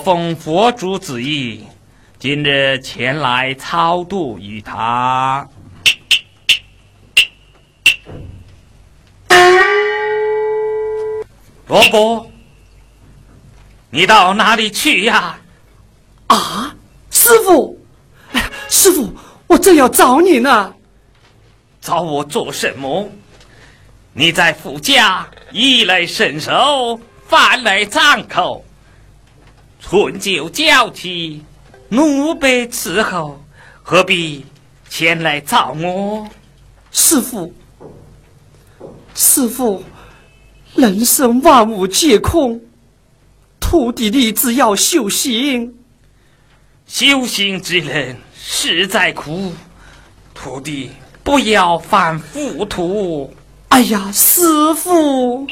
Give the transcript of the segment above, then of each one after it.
奉佛主旨意，今日前来超度于他。罗伯，你到哪里去呀？啊，师傅，师傅，我正要找你呢。找我做什么？你在府家衣来伸手，饭来张口，春酒交际，奴婢伺候，何必前来找我？师傅，师傅，人生万物皆空，徒弟立志要修行。修行之人实在苦，徒弟不要犯糊涂。哎呀，师傅。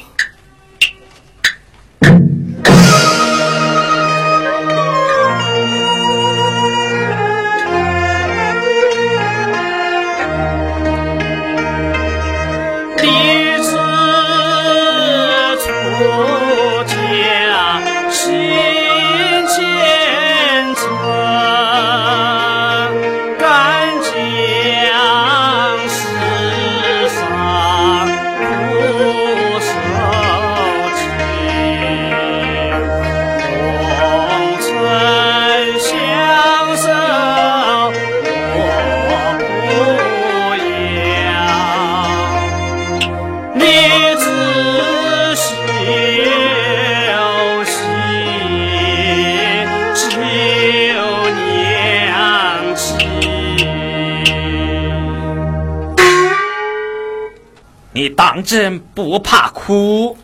当真不怕苦？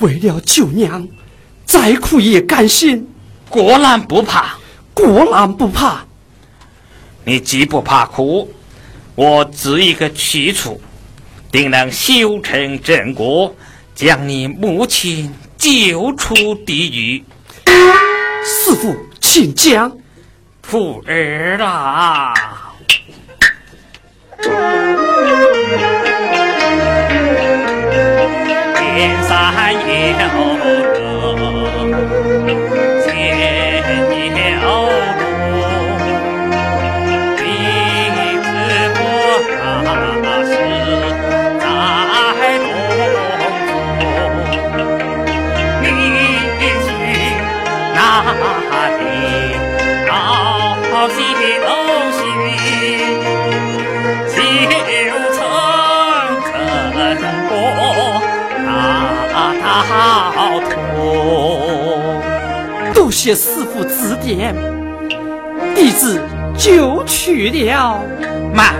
为了救娘，再苦也甘心。果然不怕，果然不怕。你既不怕苦，我只一个去处，定能修成正果，将你母亲救出地狱。师傅，请讲。徒儿啊！天山有路多谢师傅指点，弟子就去了。慢，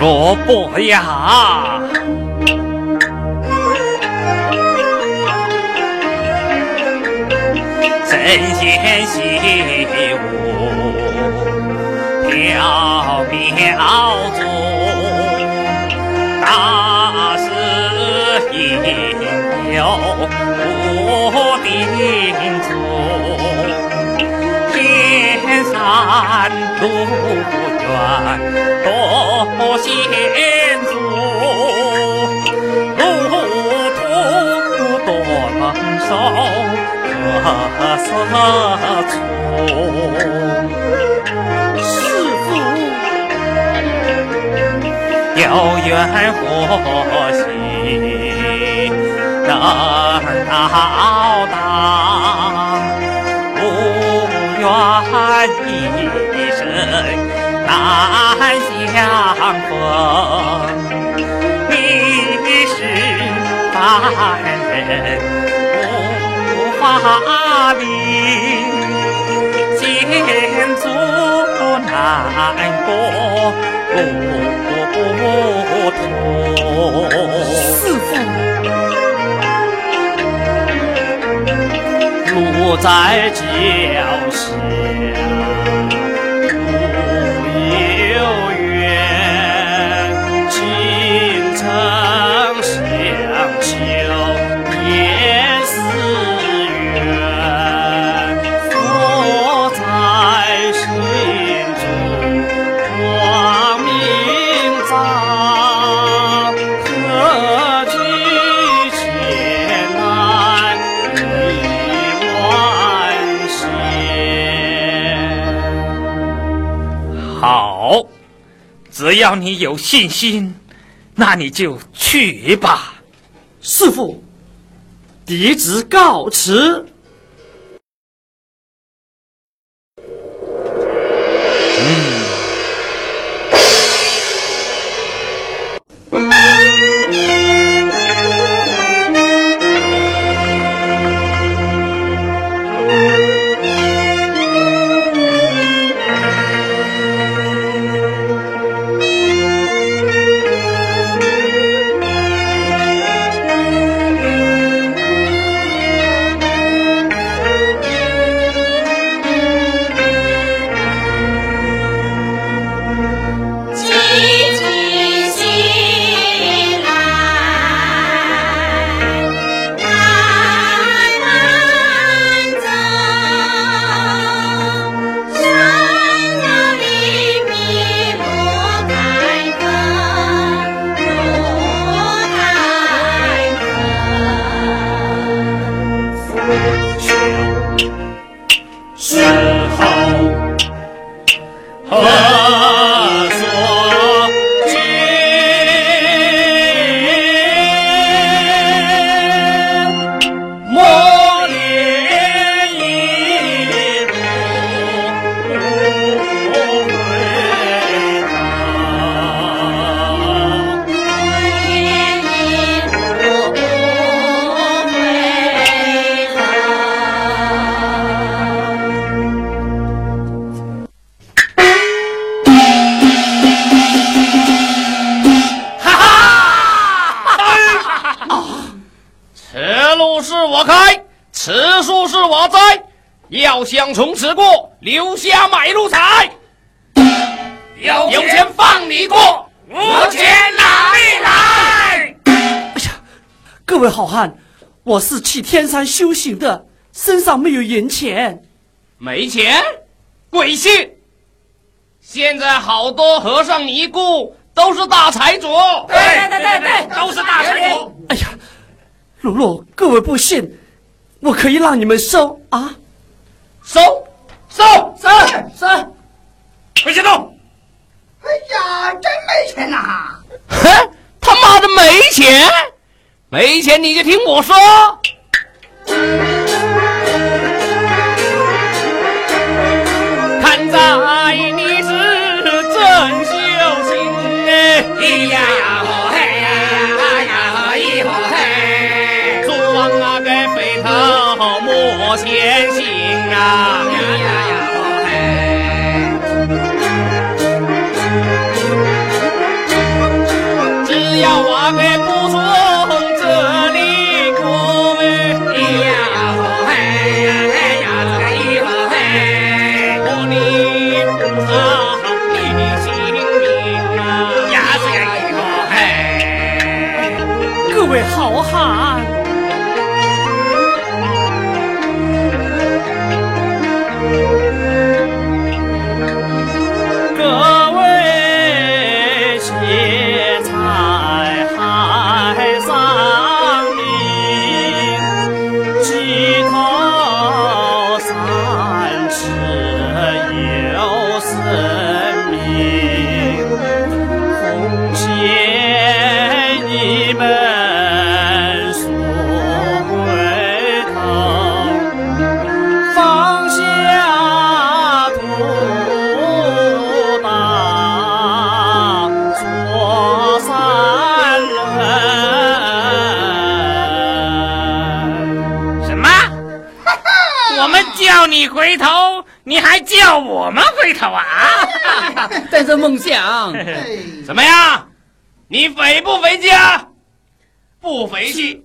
罗伯呀，神仙习武，缥缈中，大师应有不定。山路远，多险阻，路途多难受，何色处？师傅，有缘或许能到达。愿一生难相逢，你是凡人无法理，千阻难过不脱。师傅。不在脚下。好只要你有信心那你就去吧。师傅弟子告辞。要想从此过，留下买路财。有有钱放你过，无钱哪里来？哎呀，各位好汉，我是去天山修行的，身上没有银钱。没钱？鬼信！现在好多和尚尼姑都是大财主。对对对对对，都是大财主。哎呀，如若各位不信，我可以让你们收啊。收，收，收，收！快行动！哎呀，真没钱呐！哼，他妈的没钱，没钱你就听我说。看在你是真修行哎，呀呀吼嘿呀头莫前行啊。呀呀呀！只要我给不说你还叫我们回头啊？带着梦想，怎么样？你肥不肥气啊？不肥气，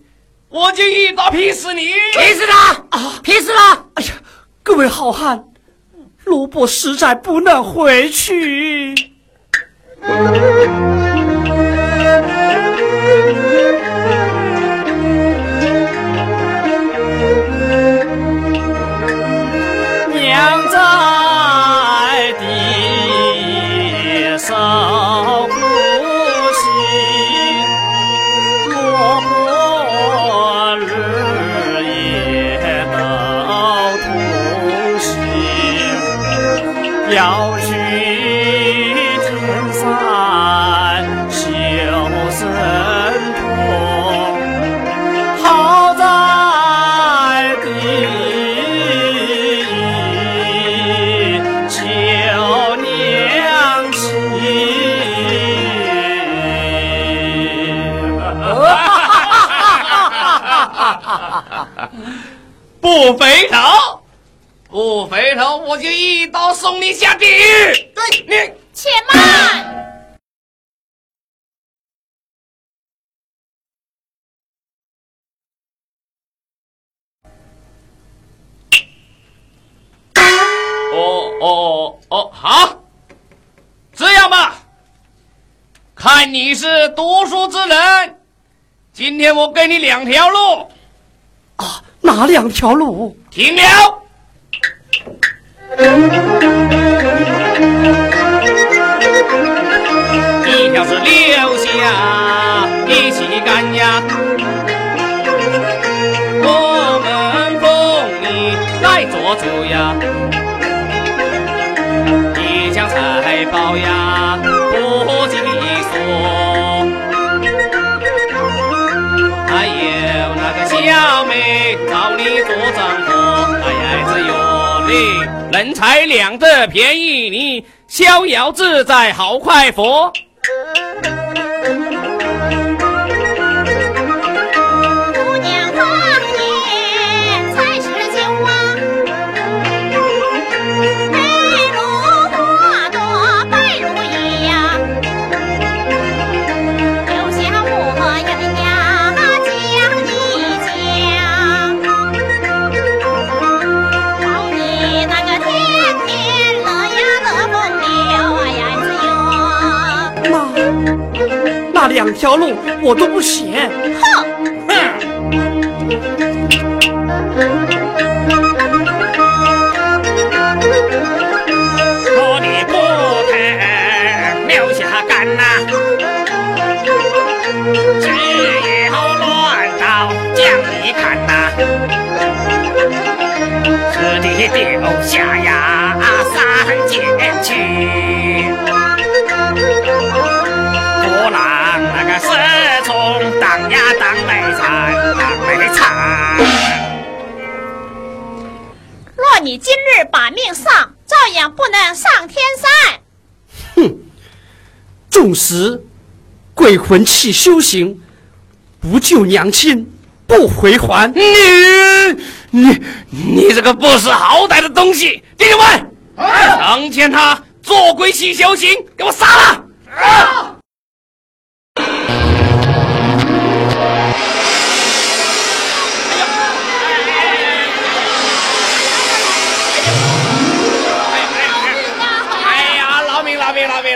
我就一刀劈死你！劈死他！啊，劈死他！哎呀，各位好汉，罗伯实在不能回去。要你下地狱！对，你且慢。哦哦哦，好，这样吧，看你是读书之人，今天我给你两条路，啊，哪两条路？停了。一条是留下一起干呀，人财两得便宜你，逍遥自在好快活。两条路我都不选。说你不肯留下干呐、只有乱刀将你砍丢下呀三剑去，惨，当美惨。若你今日把命丧，照样不能上天山。哼，纵使鬼魂去修行，不救娘亲不回还。你你你这个不识好歹的东西！弟兄们，成全他做鬼去修行，给我杀了！啊！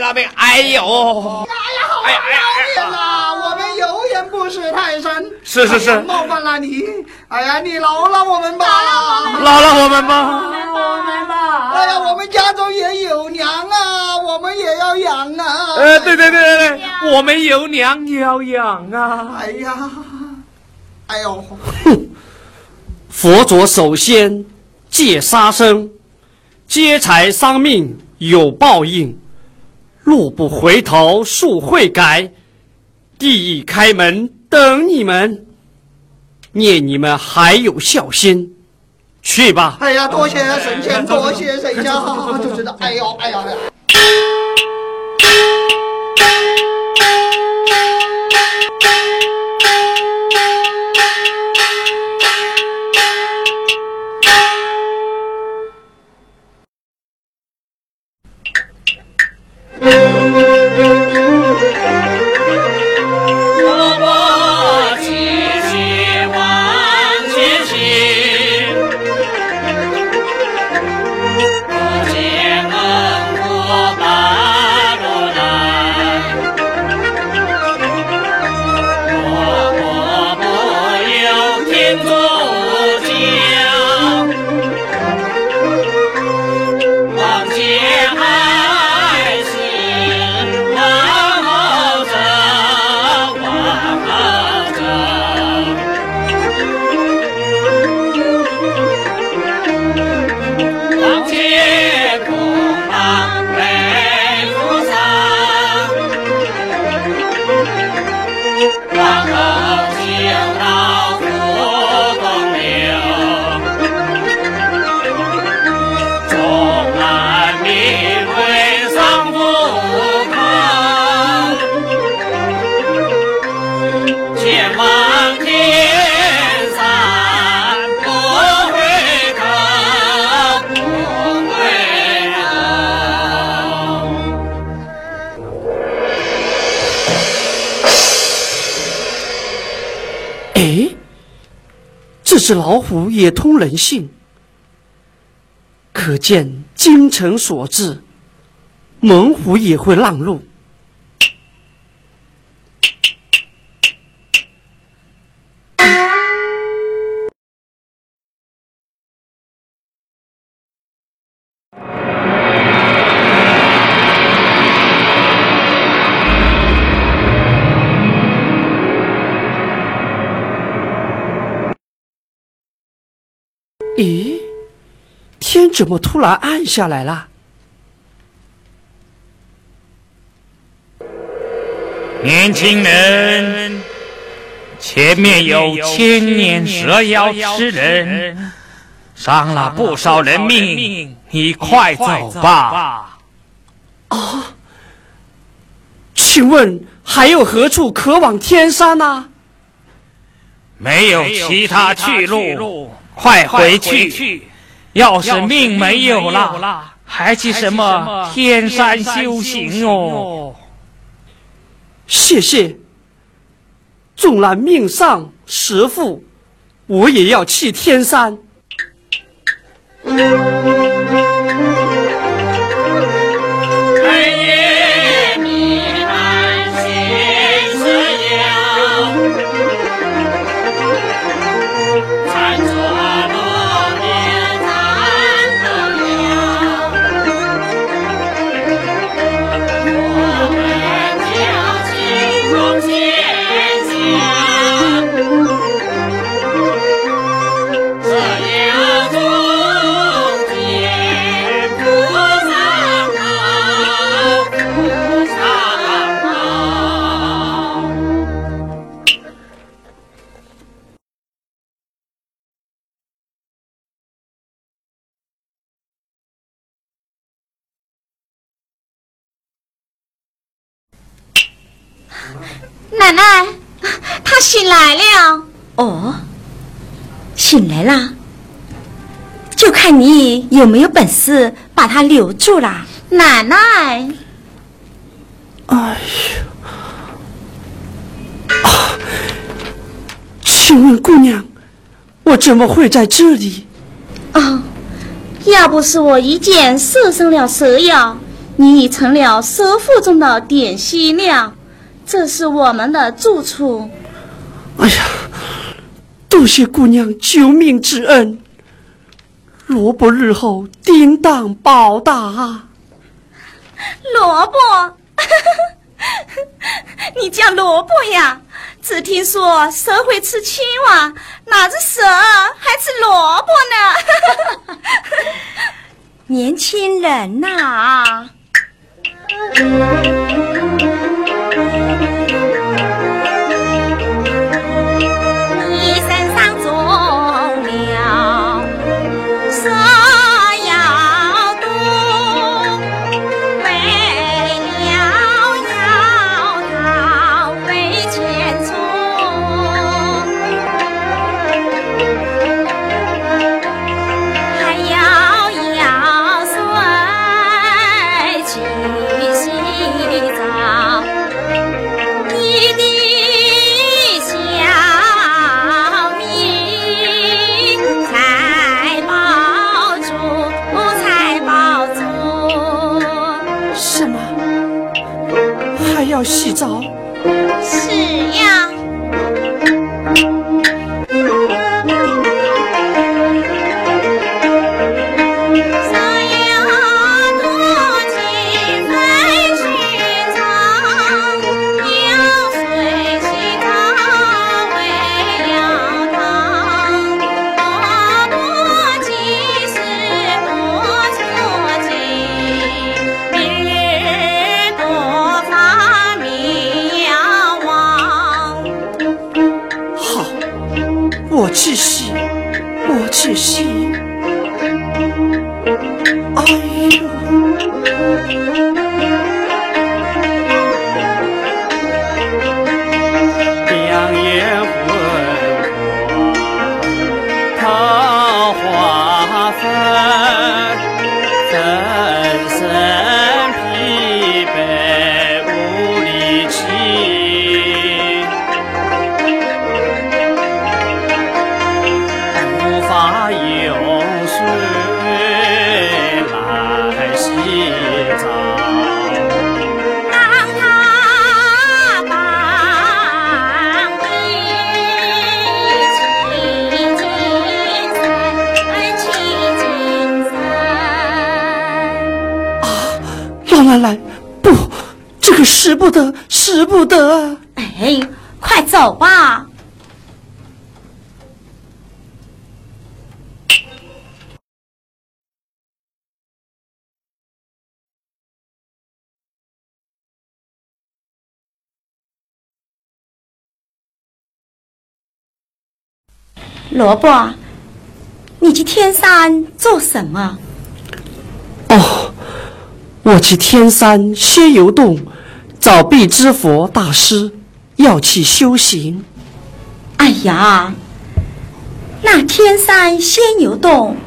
老命老命老命！哎呦！哎呀哎呀！啊，我们有眼不识泰山。是是是冒犯了你。哎呀，你饶了我们吧。饶了我们吧！我们吧。哎呀，我们家中也有娘啊，我们也要养啊。呃，对对对对对，我们有娘要养啊！哎呀，哎呦，佛祖首先戒杀生，劫财伤命有报应。路不回头树会改，地已开门等你们。念你们还有孝心，去吧。哎呀，多谢神仙，多谢神仙，就知道，哎呦，哎呀，哎呀。是老虎也通人性，可见精诚所至，猛虎也会让路。天怎么突然暗下来了？年轻人，前面有千年蛇妖吃人，伤了不少人命，你快走吧。啊请问还有何处可往天山呢？没有其他去路，快回去。要是命没有了，还去什么天山修行哦？谢谢。纵然命丧石父，我也要去天山。黑哦，醒来啦，就看你有没有本事把他留住啦。奶奶，哎呀！啊，请问姑娘，我怎么会在这里？哦，要不是我一箭射生了蛇妖，你已成了蛇腹中的点心料。这是我们的住处。哎呀，多谢姑娘救命之恩，萝卜日后定当报答啊！萝卜，你叫萝卜呀？只听说蛇会吃青蛙，哪知蛇还吃萝卜呢？年轻人呐、你使不得！哎，快走吧！萝卜，你去天山做什么？哦，我去天山仙游洞找碧之佛大师，要去修行。哎呀，那天山仙游洞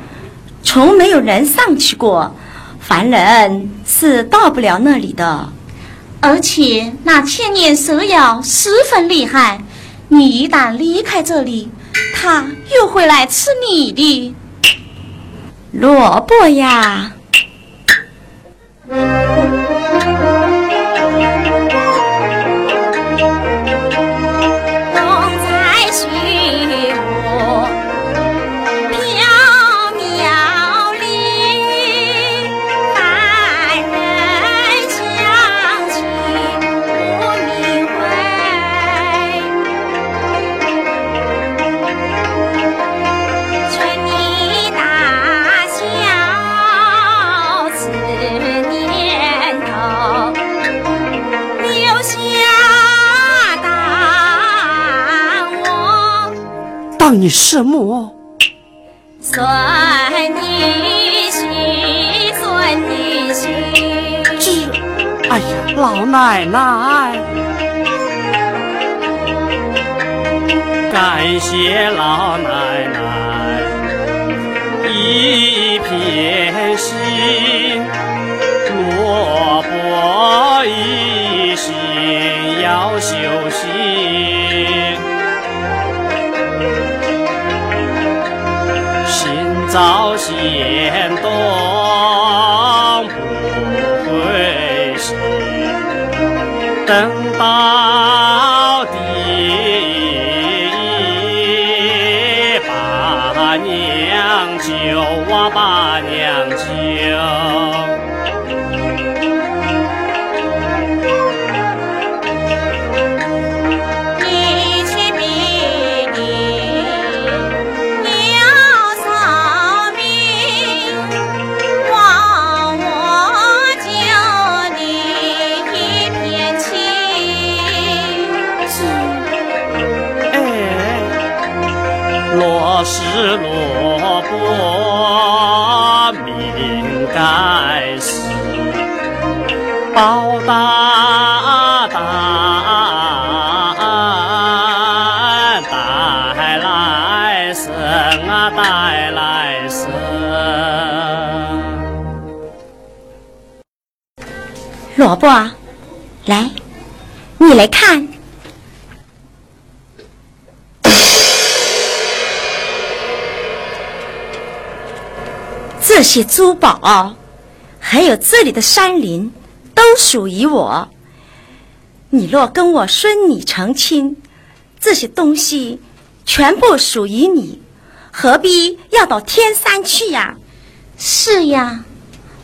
从没有人上去过，凡人是到不了那里的。而且那千年蛇妖十分厉害，你一旦离开这里，它又会来吃你的。萝卜呀！什么？孙女婿，孙女婿。这，哎呀，老奶奶，感谢老奶奶一片心，萝卜一心要修行。心照仙洞不会醒，等到底把娘救啊，把娘救。不，来，你来看，这些珠宝，还有这里的山林，都属于我。你若跟我孙女成亲，这些东西全部属于你，何必要到天山去呀？是呀，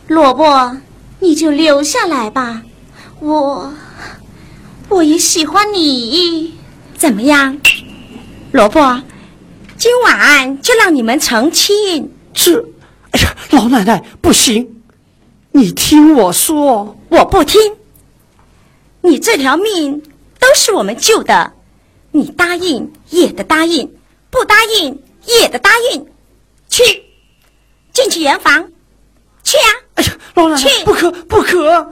萝卜，你就留下来吧。我，我也喜欢你。怎么样，萝卜？今晚就让你们成亲。这，哎呀，老奶奶不行，你听我说，我不听。你这条命都是我们救的，你答应也得答应，不答应也得答应。去，进去圆房，去呀、哎呀，老奶奶不可不可！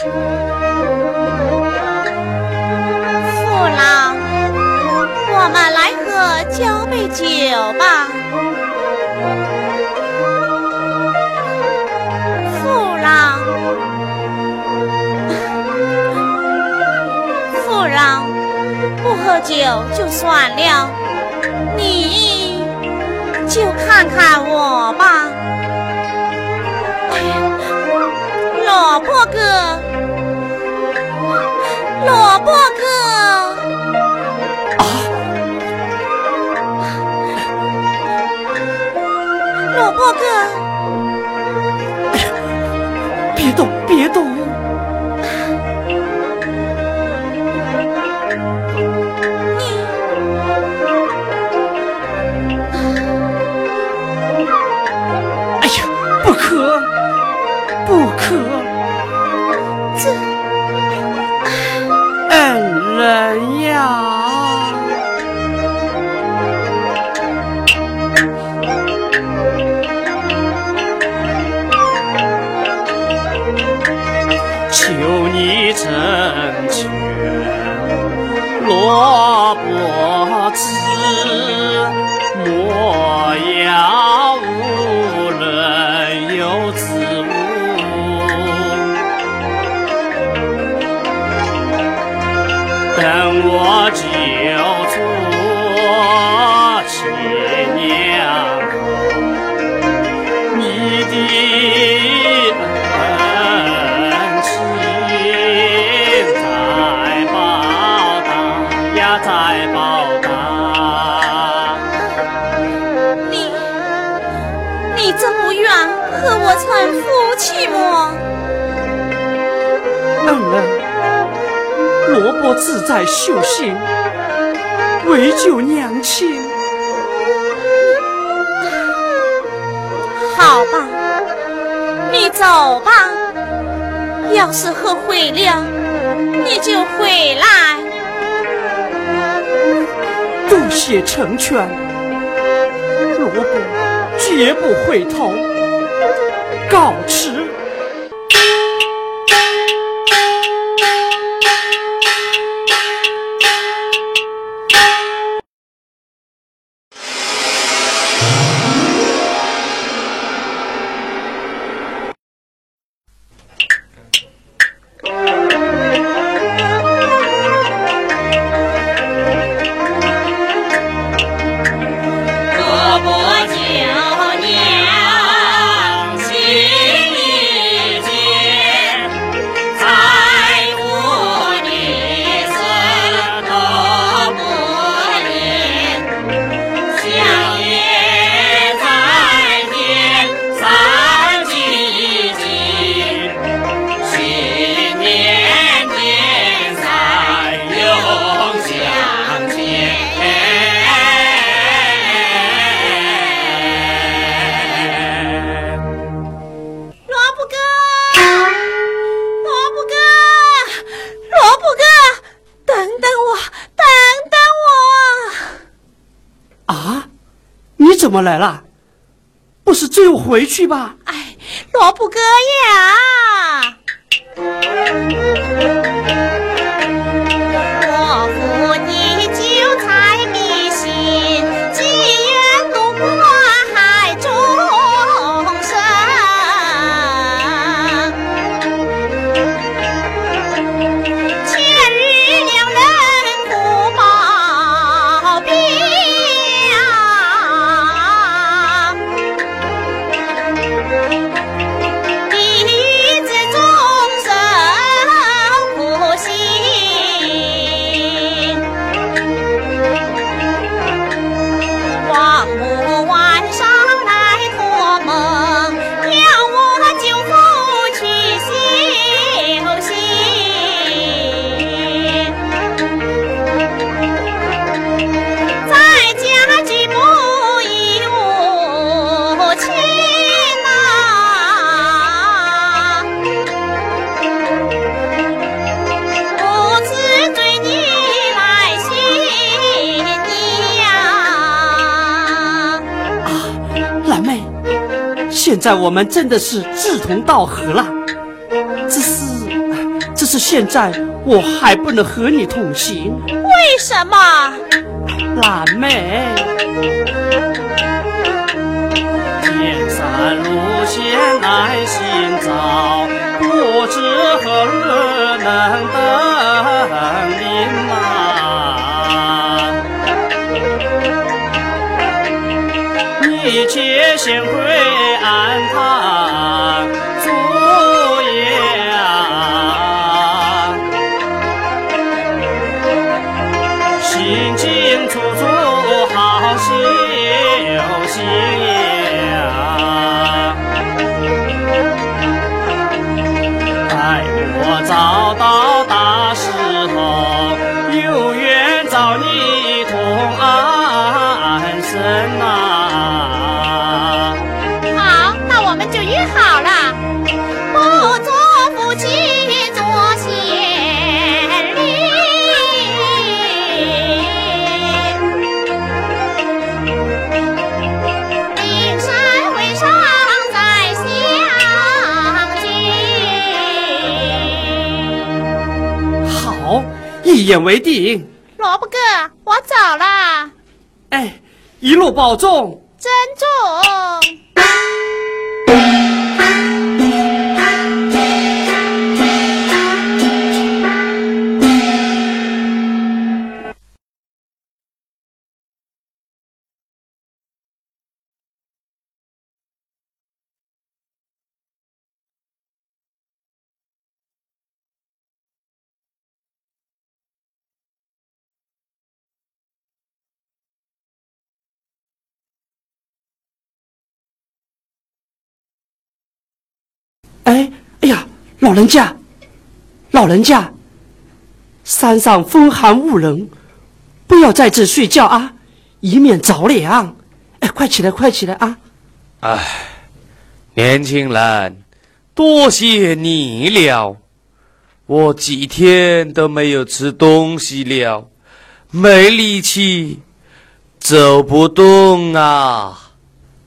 父老，我们来喝交杯酒吧。就就算了，你就看看我吧。萝卜哥，萝卜哥，啊、萝卜哥，别动，别动。可，不可！这恩人呀！萝卜自在修行，为救娘亲。好吧，你走吧。要是后悔了，你就回来。多谢成全，萝卜绝不回头。来了？不是只有回去吧？在我们真的是志同道合了，只是，只是现在我还不能和你同行。为什么？蓝妹，天山路险难行走，不知何日能登临啊、你且先回清清楚楚，一言为定。萝卜哥，我走了，哎，一路保重。人家，老人家，山上风寒无人，不要在这睡觉啊，以免着凉。哎，快起来，快起来啊！哎，年轻人，多谢你了。我几天都没有吃东西了，没力气，走不动啊，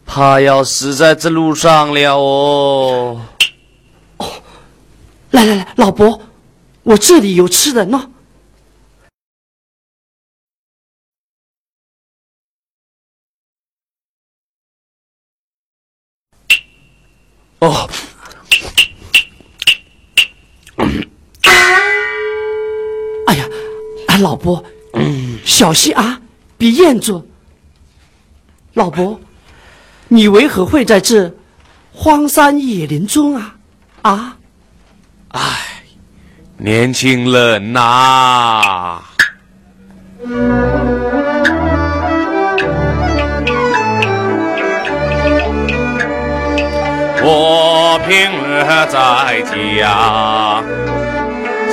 怕要死在这路上了哦。来来来，老伯，我这里有吃的呢。哦，哎呀，哎，老伯，嗯，小心啊，别咽住。老伯，你为何会在这荒山野林中啊？啊？唉，年轻人呐、我平日在家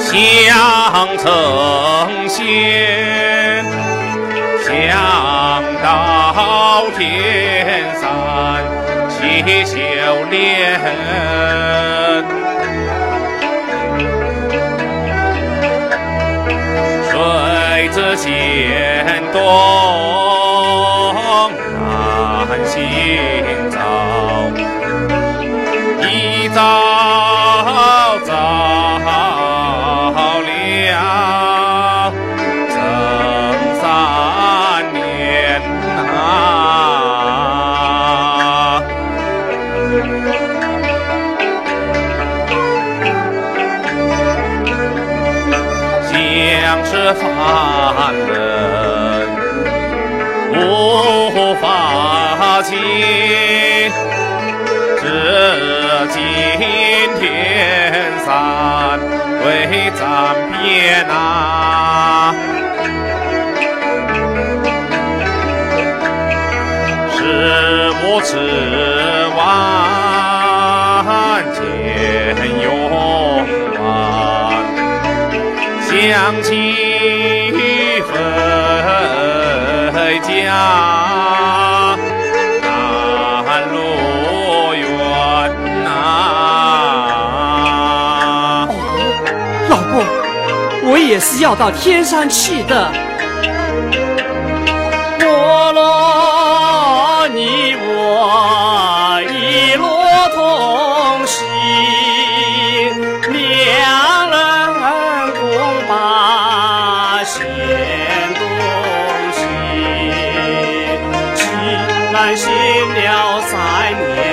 想成仙，想到天山去修炼。随着仙东变啊。是我痴万见永远。想起回家，是要到天上去的。菠萝，你我一路同行，两人共把险东行。竟然行了三年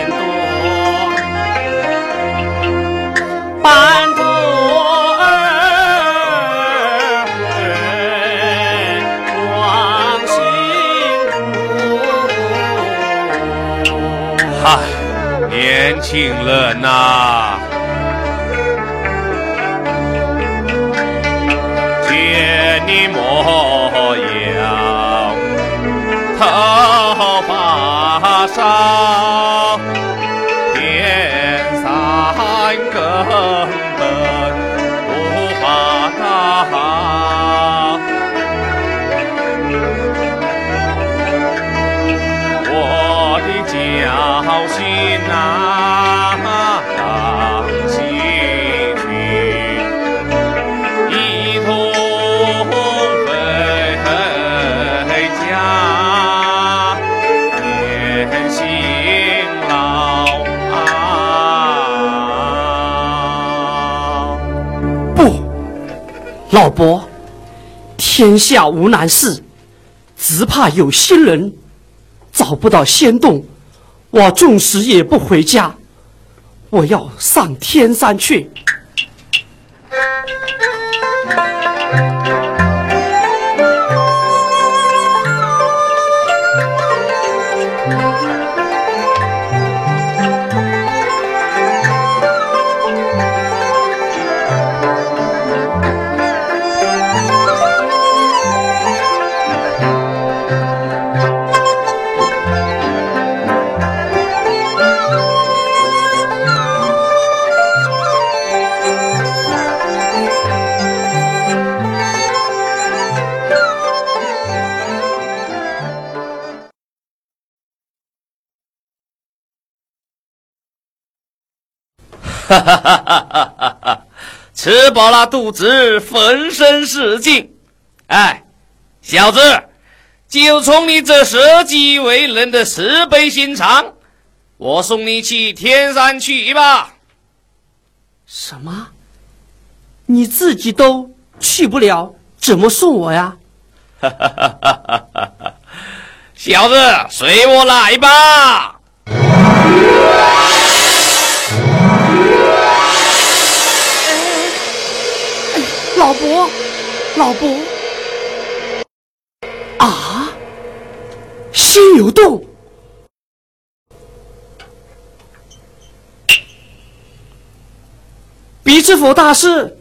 定了呢。伯，天下无难事，只怕有心人。找不到仙洞，我纵使也不回家，我要上天山去。哈哈哈哈哈哈！吃饱了肚子，浑身是劲。哎，小子，就冲你这舍己为人的慈悲心肠，我送你去天山去吧。什么？你自己都去不了，怎么送我呀？哈哈哈哈哈哈！小子，随我来吧。老伯，老伯，啊！心有洞，比之佛大师，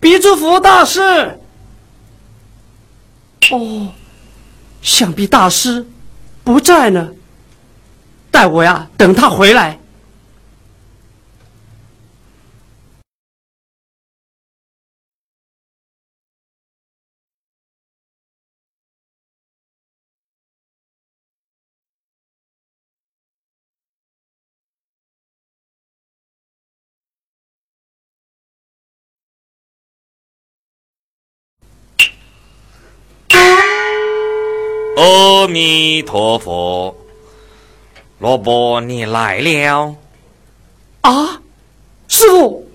比之佛大师。哦，想必大师不在呢。待我呀，等他回来。阿弥陀佛，罗伯，你来了。啊，师傅，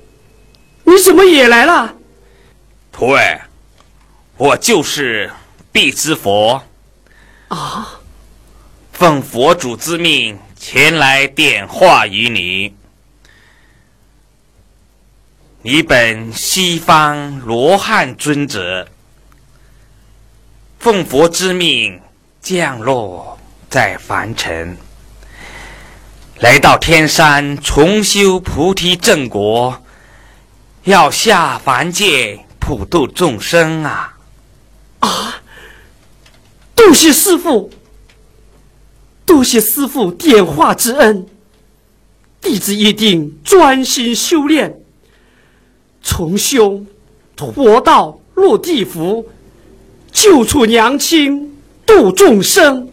你怎么也来了？徒儿，我就是必之佛。啊，奉佛主之命前来点化于你。你本西方罗汉尊者，奉佛之命。降落在凡尘，来到天山重修菩提正果，要下凡界普度众生啊！啊！多谢师傅，多谢师傅点化之恩，弟子一定专心修炼，重修佛道，入地府，救出娘亲。度众生，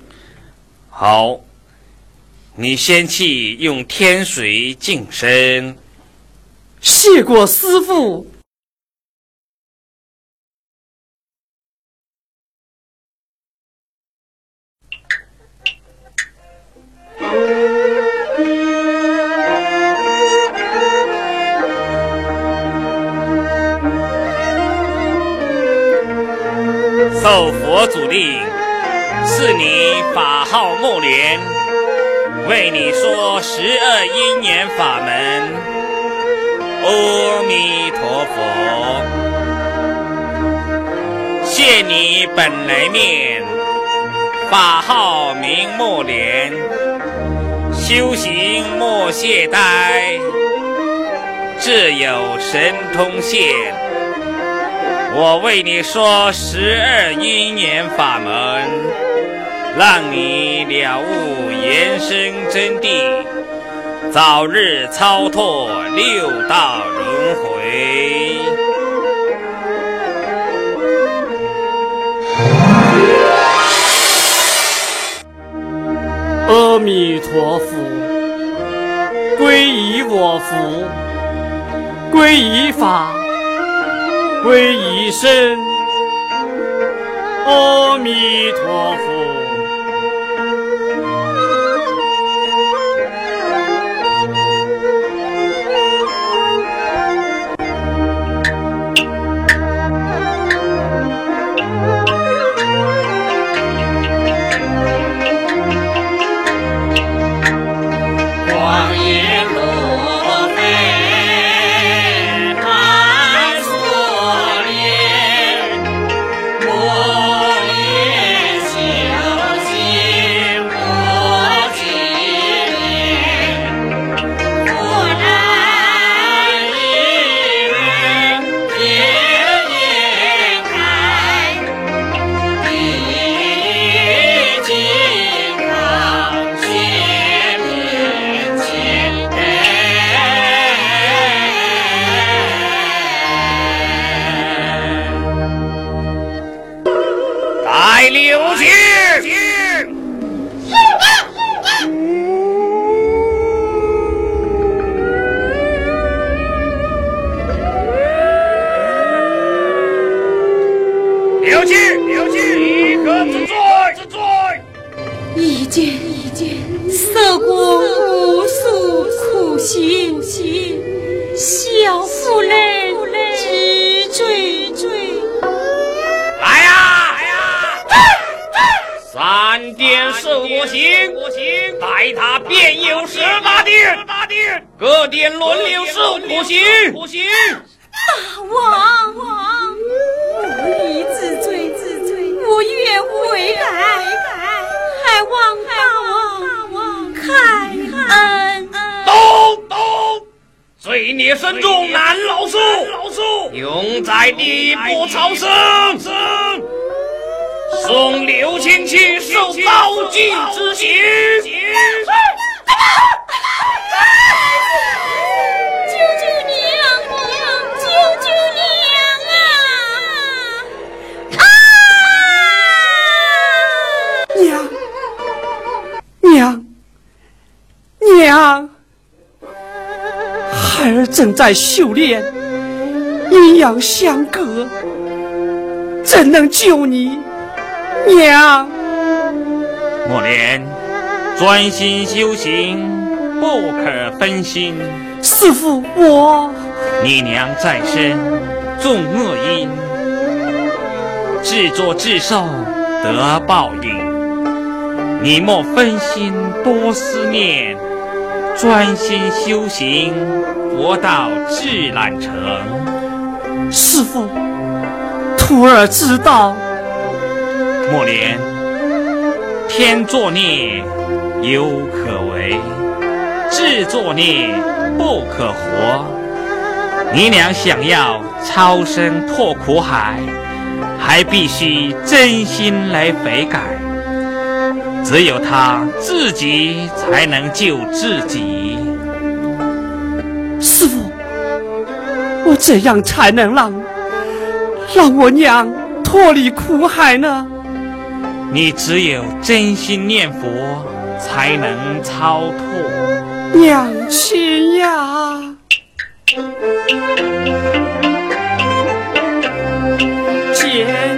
好，你先去用天水净身。谢过师傅。神通现。我为你说十二因缘法门。让你了悟人生真谛，早日超脱六道轮回。阿弥陀佛，皈依我佛，皈依法，皈依身。阿弥陀佛。罪孽深重难饶恕，永在地不超生。送刘青青受刀剑之刑。孩儿正在修炼，阴阳相隔，怎能救你？娘，莫莲，专心修行，不可分心。师傅，我你娘在身，种恶因，自作自受得报应。你莫分心，多思念，专心修行，佛道自然成。师傅，徒儿知道。莫莲，天作孽犹可为，自作孽不可活。你俩想要超生破苦海，还必须真心来悔改。只有他自己才能救自己。师傅，我怎样才能让让我娘脱离苦海呢？你只有真心念佛，才能超脱。娘亲呀，见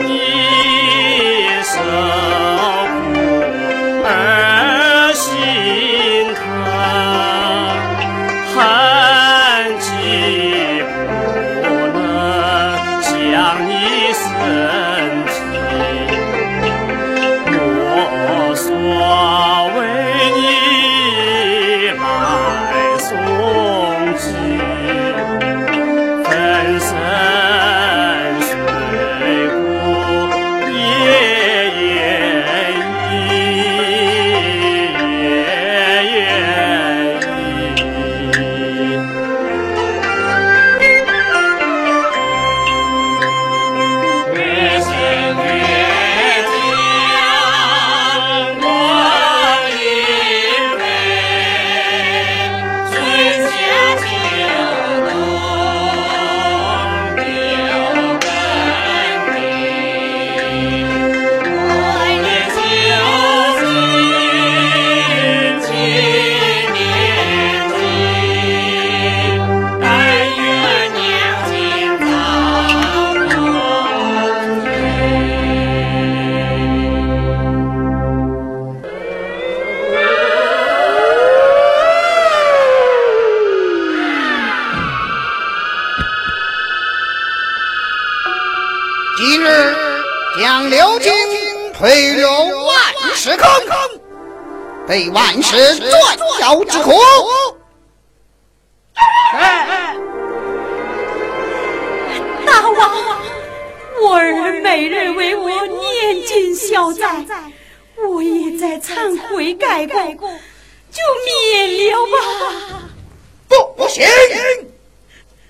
被万石钻妖之苦。大王，我儿每日为我念经消灾，我也在忏悔改过，就免了吧。不不行！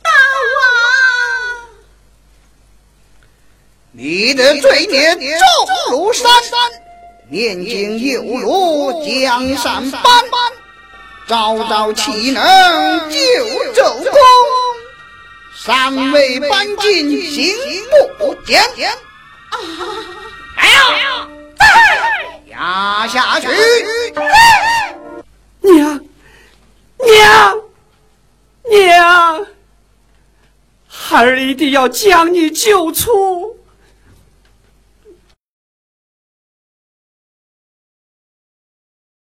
大王，你的罪孽重如山，念经犹如江山般，朝朝岂能救周公？三位半斤心不坚，来呀！压下去！娘，娘，娘，孩儿一定要将你救出。